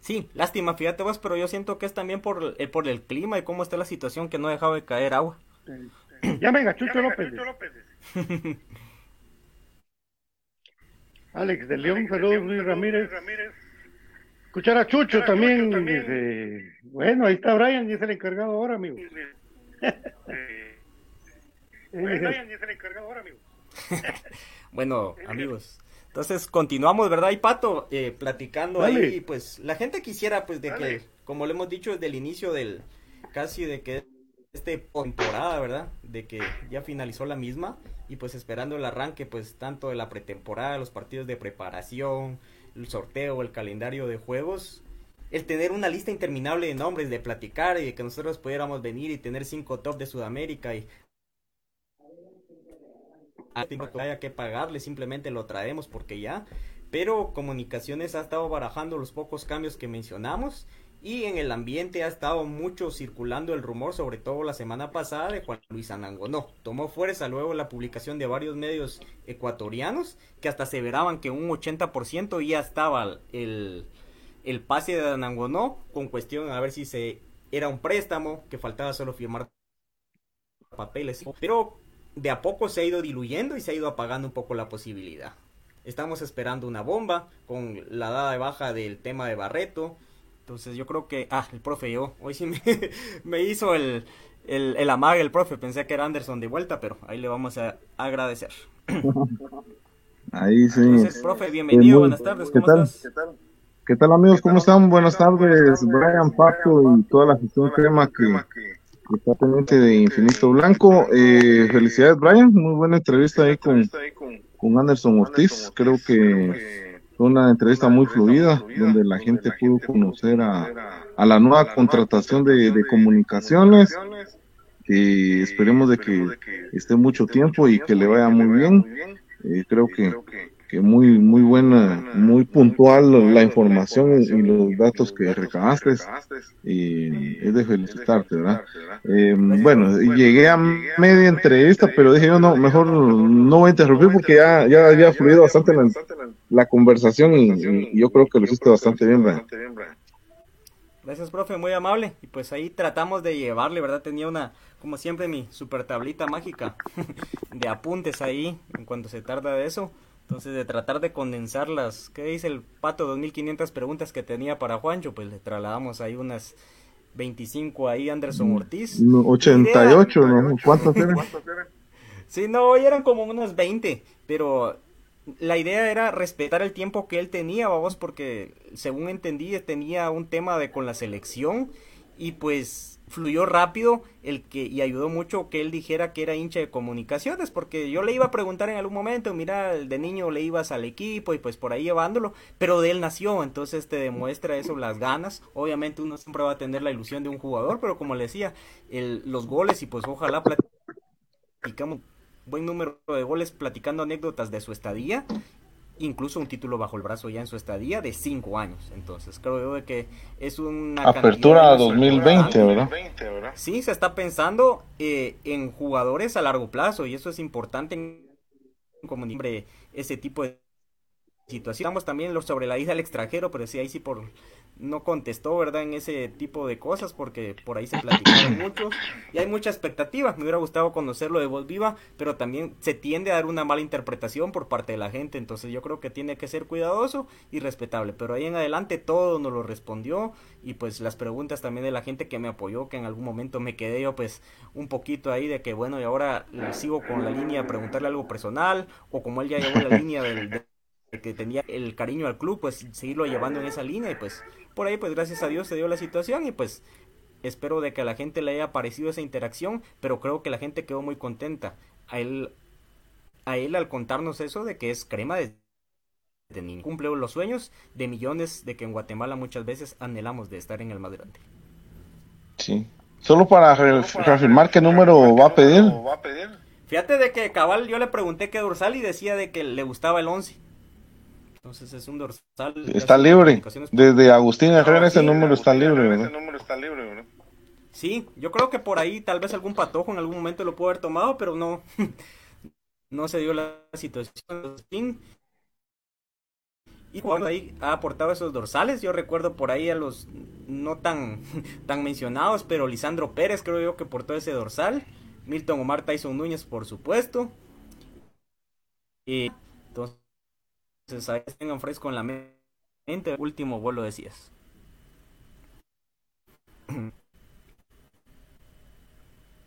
Sí, lástima, fíjate vos, pero yo siento que es también por, eh, por el clima y cómo está la situación que no ha dejado de caer agua. Ya venga, Chucho López. Alex de León, saludos Luis Ramírez. Escuchar a Chucho, también. bueno, ahí está Brian y es el encargado ahora, amigo. bueno, amigos, Entonces continuamos, ¿verdad? Y Pato, eh, platicando Dale. ahí, pues la gente quisiera, pues, de que, como le hemos dicho desde el inicio del, casi de que este temporada, ¿verdad? De que ya finalizó la misma y pues esperando el arranque, pues, tanto de la pretemporada, los partidos de preparación, el sorteo, el calendario de juegos, el tener una lista interminable de nombres, de platicar y de que nosotros pudiéramos venir y tener cinco top de Sudamérica y a que haya que pagarle, simplemente lo traemos porque ya. Pero Comunicaciones ha estado barajando los pocos cambios que mencionamos y en el ambiente ha estado mucho circulando el rumor, sobre todo la semana pasada, de Juan Luis Anangonó. Tomó fuerza luego la publicación de varios medios ecuatorianos que hasta aseveraban que un 80% ya estaba el, el pase de Anangonó con cuestión a ver si se era un préstamo, que faltaba solo firmar papeles. Pero de a poco se ha ido diluyendo y se ha ido apagando un poco la posibilidad. Estamos esperando una bomba con la dada de baja del tema de Barreto. Entonces yo creo que... Ah, el profe yo. Hoy sí me, me hizo el, el, el amague el profe. Pensé que era Anderson de vuelta, pero ahí le vamos a agradecer. Ahí sí. Entonces, profe, bienvenido. Buenas tardes. ¿qué ¿Cómo tal? estás? ¿Qué tal amigos? ¿Cómo están? Buenas tardes, Brian Pato y toda la gestión crema que, que está pendiente de Infinito Blanco. Eh, felicidades Brian, muy buena entrevista ahí con, con Anderson Ortiz. Creo que una entrevista muy fluida donde la gente pudo conocer a, a la nueva contratación de, de comunicaciones. Que esperemos de que esté mucho tiempo y que le vaya muy bien. Eh, creo que que muy muy buena, muy puntual la información y, los datos que recabaste y es de felicitarte, ¿verdad? Eh, bueno, llegué a media entrevista, pero dije yo no, mejor no voy a interrumpir porque ya, ya había fluido bastante la, la conversación y, y yo creo que lo hiciste bastante bien, Brian. Gracias, profe, muy amable. Y pues ahí tratamos de llevarle, ¿verdad? Tenía una, como siempre, mi super tablita mágica de apuntes ahí en cuanto se tarda de eso. Entonces, de tratar de condensar las, ¿qué dice el pato? 2500 preguntas que tenía para Juancho, pues le trasladamos ahí unas 25 ahí Anderson Ortiz. No, 88, ¿no? ¿Cuántos eran? Sí, no, hoy eran como unos 20, pero la idea era respetar el tiempo que él tenía, vamos, porque según entendí tenía un tema de con la selección y pues fluyó rápido el que y ayudó mucho que él dijera que era hincha de comunicaciones porque yo le iba a preguntar en algún momento mira de niño le ibas al equipo y pues por ahí llevándolo pero de él nació entonces te demuestra eso las ganas. Obviamente uno siempre va a tener la ilusión de un jugador pero como le decía el, los goles y pues ojalá platicamos buen número de goles platicando anécdotas de su estadía incluso un título bajo el brazo ya en su estadía de cinco años. Entonces creo que es una Apertura cantidad 2020, ¿verdad? Sí, se está pensando eh, en jugadores a largo plazo y eso es importante en como ese tipo de situación. Estamos también lo- sobre la ida al extranjero, pero sí, ahí sí por no contestó, ¿verdad? En ese tipo de cosas, porque por ahí se platicaron mucho y hay mucha expectativa. Me hubiera gustado conocerlo de voz viva, pero también se tiende a dar una mala interpretación por parte de la gente, entonces yo creo que tiene que ser cuidadoso y respetable. Pero ahí en adelante todo nos lo respondió y pues las preguntas también de la gente que me apoyó, que en algún momento me quedé yo pues un poquito ahí de que bueno, y ahora le sigo con la línea de preguntarle algo personal o como él ya llevó la línea del... de- de que tenía el cariño al club, pues seguirlo llevando en esa línea y pues por ahí pues gracias a Dios se dio la situación y pues espero de que a la gente le haya parecido esa interacción, pero creo que la gente quedó muy contenta. A él, a él al contarnos eso de que es crema de, de niño. Cumple los sueños de millones de que en Guatemala muchas veces anhelamos de estar en el más grande. Sí. Solo para re- reafirmar qué número va a pedir. Fíjate de que cabal yo le pregunté qué dorsal y decía de que le gustaba el 11. Entonces es un dorsal. Está libre. Desde Agustín Herrera ese número está libre, ¿verdad? Sí, yo creo que por ahí tal vez algún patojo en algún momento lo pudo haber tomado, pero no, no se dio la situación. Y cuando ahí ha aportado esos dorsales, yo recuerdo por ahí a los no tan, tan mencionados, pero Lisandro Pérez creo yo que portó ese dorsal. Milton Omar Tyson Núñez, por supuesto. Y entonces ahí tengan fresco en la mente. Último vuelo decías.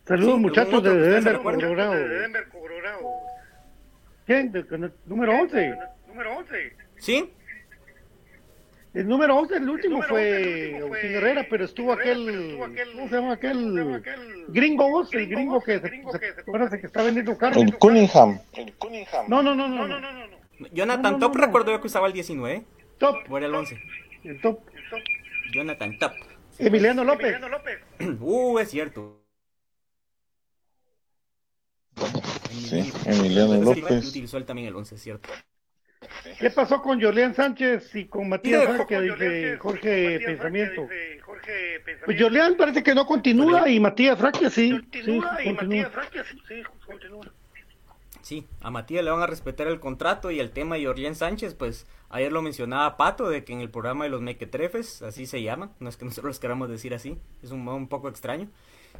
Saludos Sí, muchachos ¿algún otro de Denver? Colorado. ¿Quién? De- con el número 11. ¿Sí? El número 11, el último fue Agustín Herrera, pero estuvo aquel, ¿cómo se llama aquel? Gringo vos, el gringo que se, que está vendiendo carne. El Cunningham. No, no, no, no, no. Jonathan No, no, Top no, no. recuerdo yo que usaba el 19, Top, o era el 11. el top. Jonathan Top. Emiliano López. Uh, es cierto. Sí, Emiliano López. Utilizó él también el 11, es cierto. ¿Qué pasó con Jorleán Sánchez y con Matías Francia? Dice Jorge Pensamiento. Pues Jorleán parece que no continúa y Matías Francia sí. Sí, continúa. Sí, a Matías le van a respetar el contrato y el tema de Sánchez, pues ayer lo mencionaba Pato, de que en el programa de los mequetrefes, así se llama, no es que nosotros queramos decir así, es un, un poco extraño,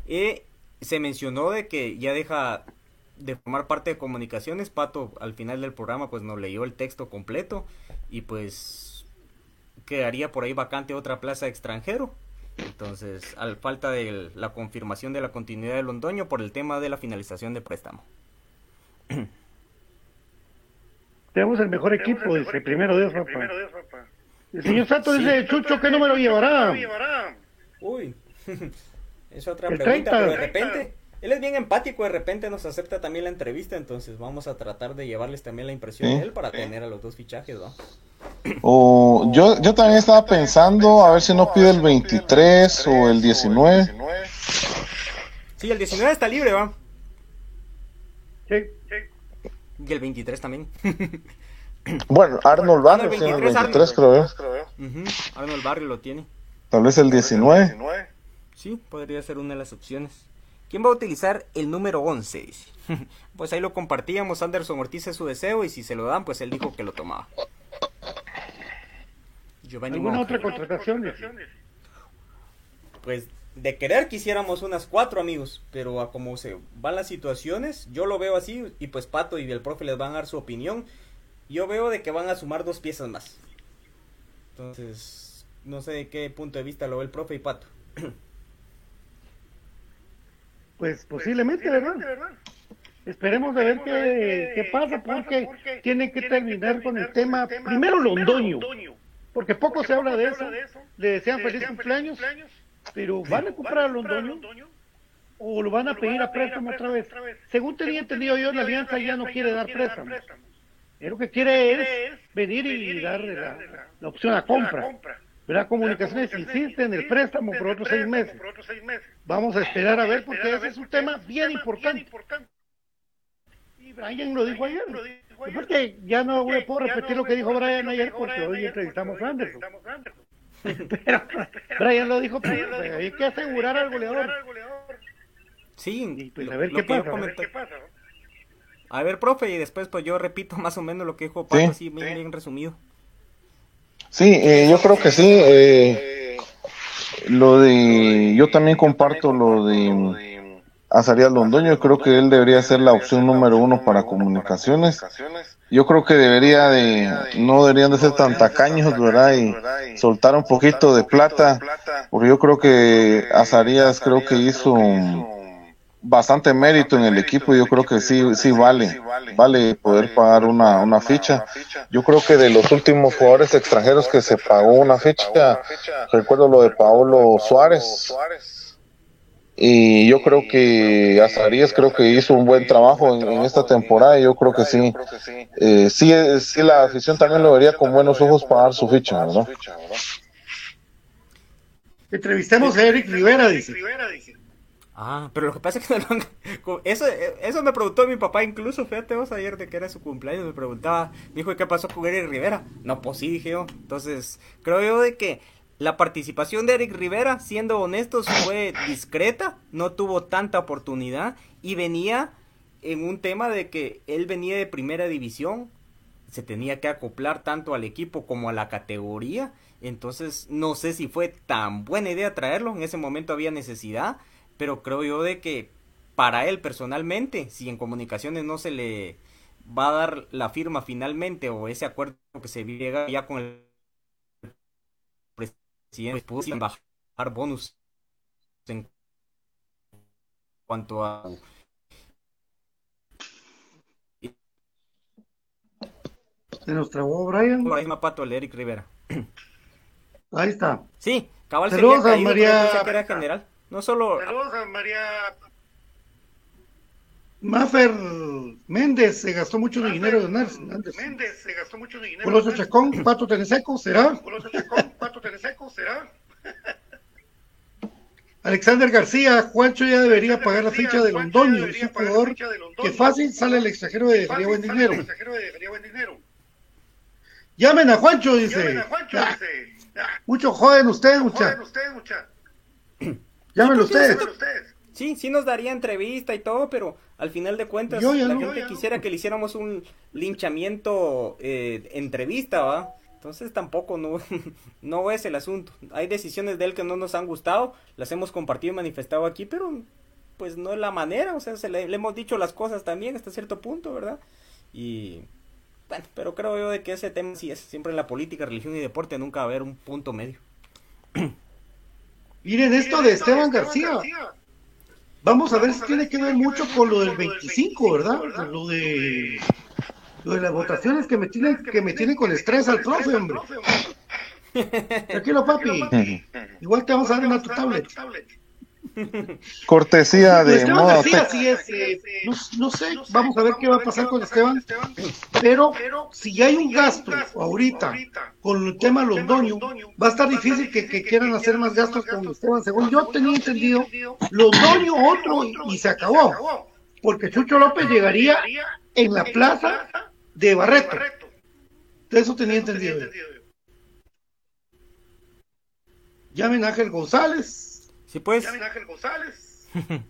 y se mencionó de que ya deja de formar parte de comunicaciones, Pato al final del programa pues nos leyó el texto completo y pues quedaría por ahí vacante otra plaza extranjero. Entonces, al falta de la confirmación de la continuidad de Londoño por el tema de la finalización de préstamo. Tenemos el mejor equipo, dice primero Dios, papá. El señor Santos dice, Chucho, ¿qué número llevará? Uy, es otra El pregunta, 30. pero de repente, él es bien empático, de repente nos acepta también la entrevista, entonces vamos a tratar de llevarles también la impresión de él para tener a los dos fichajes, ¿no? O yo, yo también estaba pensando a ver si no pide el 23 o el 19. Sí, el 19 está libre, ¿va? Sí. Y el 23 también. Bueno, Arnold Barrios tiene el 23 23, creo yo. Ujú, Arnold Barrio lo tiene. Tal vez el 19. Sí, podría ser una de las opciones. ¿Quién va a utilizar el número 11? Dice. pues ahí lo compartíamos, Anderson Ortiz es su deseo y si se lo dan, pues él dijo que lo tomaba. Giovanni ¿Alguna Monge. otra contratación? Pues de querer quisiéramos unas cuatro amigos, pero a como se van las situaciones, yo lo veo así y pues Pato y el profe les van a dar su opinión. Yo veo de que van a sumar dos piezas más. Entonces, no sé de qué punto de vista lo ve el profe y Pato. Pues posiblemente, ¿verdad? Esperemos de ver qué, qué pasa, porque tienen que terminar con el tema, primero Londoño, porque poco se habla de eso, le desean feliz cumpleaños, pero ¿van a comprar a Londoño? ¿O lo van a pedir a préstamo otra vez? Según tenía entendido yo, la alianza ya no quiere dar préstamos. Él lo que quiere es venir y darle la, la opción a compra. ¿Verdad? Comunicaciones insiste en el préstamo por otros seis meses. Vamos a esperar a ver porque ese es un tema bien importante. Y Brian lo dijo ayer. Porque ya no voy- puedo repetir lo que dijo Brian ayer porque hoy entrevistamos a Anderson. Pero Brian lo dijo, pues, hay que asegurar al goleador. Sí, pues, lo- a ver lo qué pasa, a ver comenté- A ver, profe, y después pues yo repito más o menos lo que dijo Pato, Sí. así bien, bien resumido. Sí, eh, yo creo que sí. eh, lo de, yo también comparto lo de Azarías Londoño. Creo que él debería ser la opción número uno para comunicaciones. Yo creo que debería de, no deberían de ser tan tacaños, ¿verdad? Y soltar un poquito de plata, porque yo creo que Azarías creo que hizo bastante mérito en el equipo. Yo creo que sí, sí vale, vale poder pagar una, una ficha. Yo creo que de los últimos jugadores extranjeros que se pagó una ficha, recuerdo lo de Paolo Suárez. Y yo creo que Azarías creo que hizo un buen trabajo en, en esta temporada y yo creo que sí, eh, sí, sí la afición también lo vería con buenos ojos pagar su ficha, ¿verdad? Entrevistemos a Eric Rivera, dice. Ah, pero lo que pasa es que no lo han- co- eso, eso me preguntó mi papá incluso, fíjate vos ayer de que era su cumpleaños, me preguntaba, dijo, ¿qué pasó con Eric Rivera? No, pues sí, dije yo. Entonces, creo yo de que la participación de Eric Rivera, siendo honestos, fue discreta, no tuvo tanta oportunidad y venía en un tema de que él venía de primera división, se tenía que acoplar tanto al equipo como a la categoría. Entonces, no sé si fue tan buena idea traerlo. En ese momento había necesidad. Pero creo yo de que para él personalmente, si en comunicaciones no se le va a dar la firma finalmente o ese acuerdo que se llega ya con el presidente, pues pudo bajar bonus en cuanto a Se nos trabó Brian. Ahí me pato el Eric Rivera. Ahí está. Sí, cabal Saludos sería a María- que era general. No solo Saludos a María. Mafer Méndez se gastó mucho dinero de Hernández. Méndez se gastó mucho dinero. Coloso Chacón, Pato Teneseco, ¿será? Coloso Chacón, Pato Teleseco, ¿será? Alexander García, Juancho ya debería pagar la García, ficha de Londoño, es un pagar la jugador que fácil sale al extranjero de dejaría buen dinero. Llamen a Juancho, dice. Llamen a Juancho, Ah, dice. Ah, mucho joden ustedes, joden mucha. ustedes, mucha. Llámenlo ustedes. Llámenlo ustedes. Sí, sí nos daría entrevista y todo, pero al final de cuentas Yo ya la no. gente Yo quisiera que le hiciéramos un linchamiento eh, entrevista, ¿va? Entonces tampoco no, no es el asunto. Hay decisiones de él que no nos han gustado, las hemos compartido y manifestado aquí, pero pues no es la manera, o sea, se le, le hemos dicho las cosas también hasta cierto punto, ¿verdad? Y bueno, pero creo yo de que ese tema sí es, siempre en la política, religión y deporte nunca va a haber un punto medio. Miren esto de Esteban García. Vamos a ver si tiene que ver mucho con lo del 25, ¿verdad? Lo de lo de las votaciones que me tienen que me tienen con estrés al profe, hombre. Tranquilo, papi. Igual te vamos a dar una tu tablet. Cortesía Lo de Esteban modo García sí es, eh, no, no sé, vamos a ver qué va a pasar con Esteban, pero si ya hay un gasto ahorita con el tema Londoño, va a estar difícil que, que quieran hacer más gastos con Esteban. Según yo tenía entendido, Londoño otro y, y se acabó, porque Chucho López llegaría en la plaza de Barreto. De eso tenía entendido. Llamen a Ángel González. Sí, pues, Ángel González.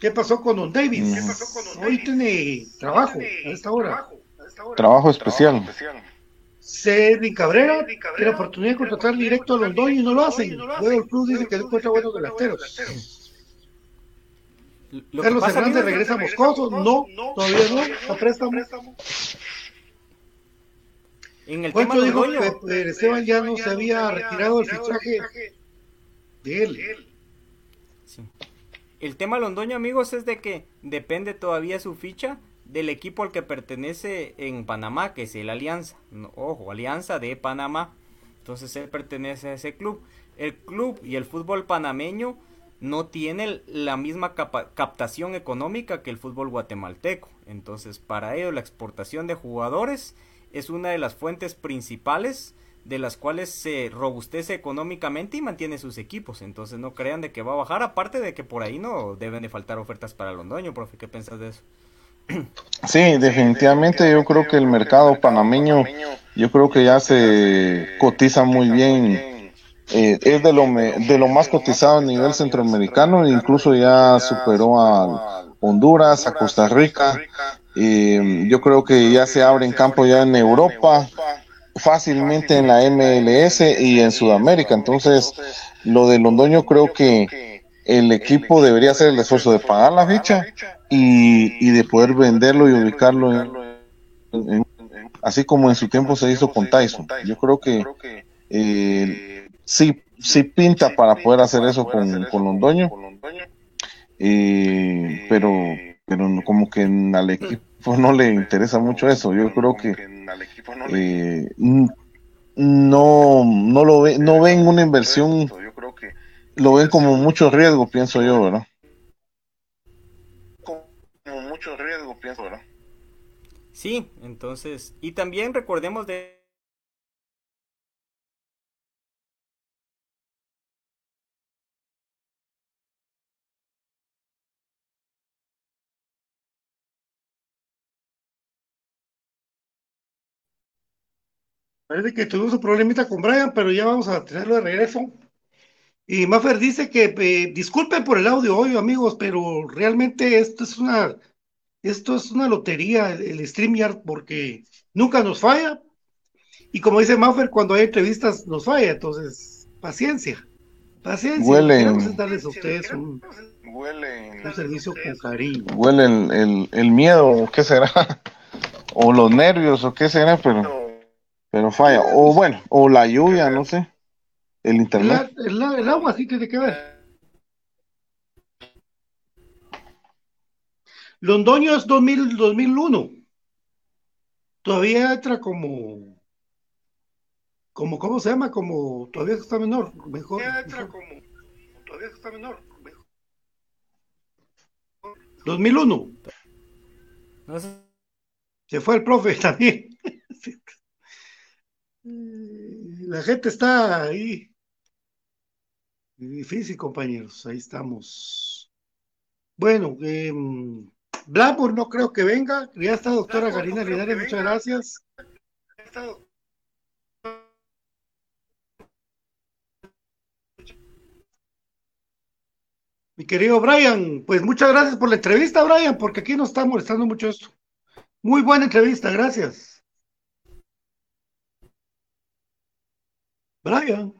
¿Qué pasó con Don Davis? ¿Qué pasó con Don Hoy Davis? tiene trabajo a esta hora. trabajo a esta hora. Trabajo especial. Cedric Cabrera tiene la oportunidad de contratar directo a Londoño y no lo hacen. Luego el club dice que no encuentra buenos delanteros. lo que Carlos pasa, Hernández regresa a Moscoso. No, todavía no. A préstamo. en el tema Londoño, que eh, Esteban ya no se había retirado el fichaje de él. Sí. El tema Londoño, amigos, es de que depende todavía su ficha del equipo al que pertenece en Panamá, que es el Alianza. Ojo, Alianza de Panamá. Entonces él pertenece a ese club. El club y el fútbol panameño no tienen la misma captación económica que el fútbol guatemalteco. Entonces, para ello la exportación de jugadores es una de las fuentes principales de las cuales se robustece económicamente y mantiene sus equipos. Entonces no crean de que va a bajar, aparte de que por ahí no deben de faltar ofertas para Londoño, profe. ¿Qué piensas de eso? Sí, definitivamente yo creo que el mercado panameño, yo creo que ya se cotiza muy bien. Eh, es de lo, de lo más cotizado a nivel centroamericano, incluso ya superó a Honduras, a Costa Rica. Eh, yo creo que ya se abre en campo ya en Europa, fácilmente en la MLS y en Sudamérica. Entonces, lo de Londoño creo que el equipo debería hacer el esfuerzo de pagar la ficha y, y de poder venderlo y ubicarlo en, así como en su tiempo se hizo con Tyson. Yo creo que eh, sí, sí pinta para poder hacer eso con, con Londoño, eh, pero, pero como que al equipo no le interesa mucho eso. Yo creo que eh, no, no lo ve, no ven una inversión, lo ven como mucho riesgo, pienso yo, ¿verdad? Como mucho riesgo, pienso, ¿verdad? Sí, entonces, y también recordemos de Parece que tuvimos un problemita con Brian, pero ya vamos a tenerlo de regreso. Y Maffer dice que eh, disculpen por el audio hoy, amigos, pero realmente esto es una esto es una lotería, el, el StreamYard, porque nunca nos falla. Y como dice Maffer, cuando hay entrevistas nos falla, entonces paciencia, paciencia. Huelen. Queremos darles a ustedes un, Huele. un servicio con cariño. Huele el, el, el miedo, o qué será, o los nervios, o qué será, pero, pero falla, o bueno, o la lluvia, no sé, el El, internet. el- el agua sí tiene que ver. Londoño es 2000, 2001. todavía entra como, como, ¿cómo se llama? Como, todavía está menor, mejor. Todavía entra mejor. como, todavía está menor. mejor. 2001, No sé. se fue el profe también. La gente está ahí. Difícil, compañeros, ahí estamos. Bueno, eh, Blackburn no creo que venga. Ya está doctora Blackburn Karina Linares, muchas venga. gracias. Mi querido Brian, pues muchas gracias por la entrevista, Brian, porque aquí nos está molestando mucho esto. Muy buena entrevista, gracias. Brian.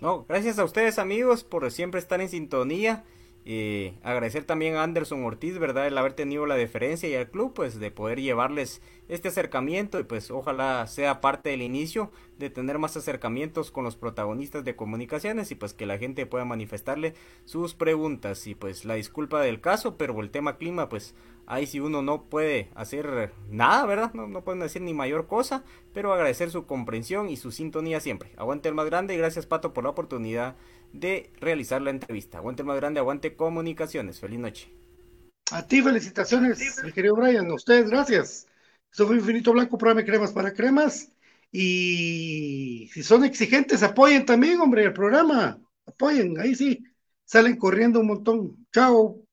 No, gracias a ustedes amigos por siempre estar en sintonía. Eh, agradecer también a Anderson Ortiz, ¿verdad? El haber tenido la deferencia y al club, pues de poder llevarles este acercamiento y pues ojalá sea parte del inicio de tener más acercamientos con los protagonistas de comunicaciones y pues que la gente pueda manifestarle sus preguntas y pues la disculpa del caso, pero el tema clima pues ahí si uno no puede hacer nada, ¿verdad? No, no pueden decir ni mayor cosa, pero agradecer su comprensión y su sintonía siempre. Aguante el más grande y gracias Pato por la oportunidad de realizar la entrevista. Aguante el más grande, aguante comunicaciones. Feliz noche. A ti felicitaciones, mi querido Brian. A ustedes, gracias. Eso fue Infinito Blanco, programa de cremas para cremas. Y si son exigentes, apoyen también, hombre, el programa. Apoyen, ahí sí. Salen corriendo un montón. Chao.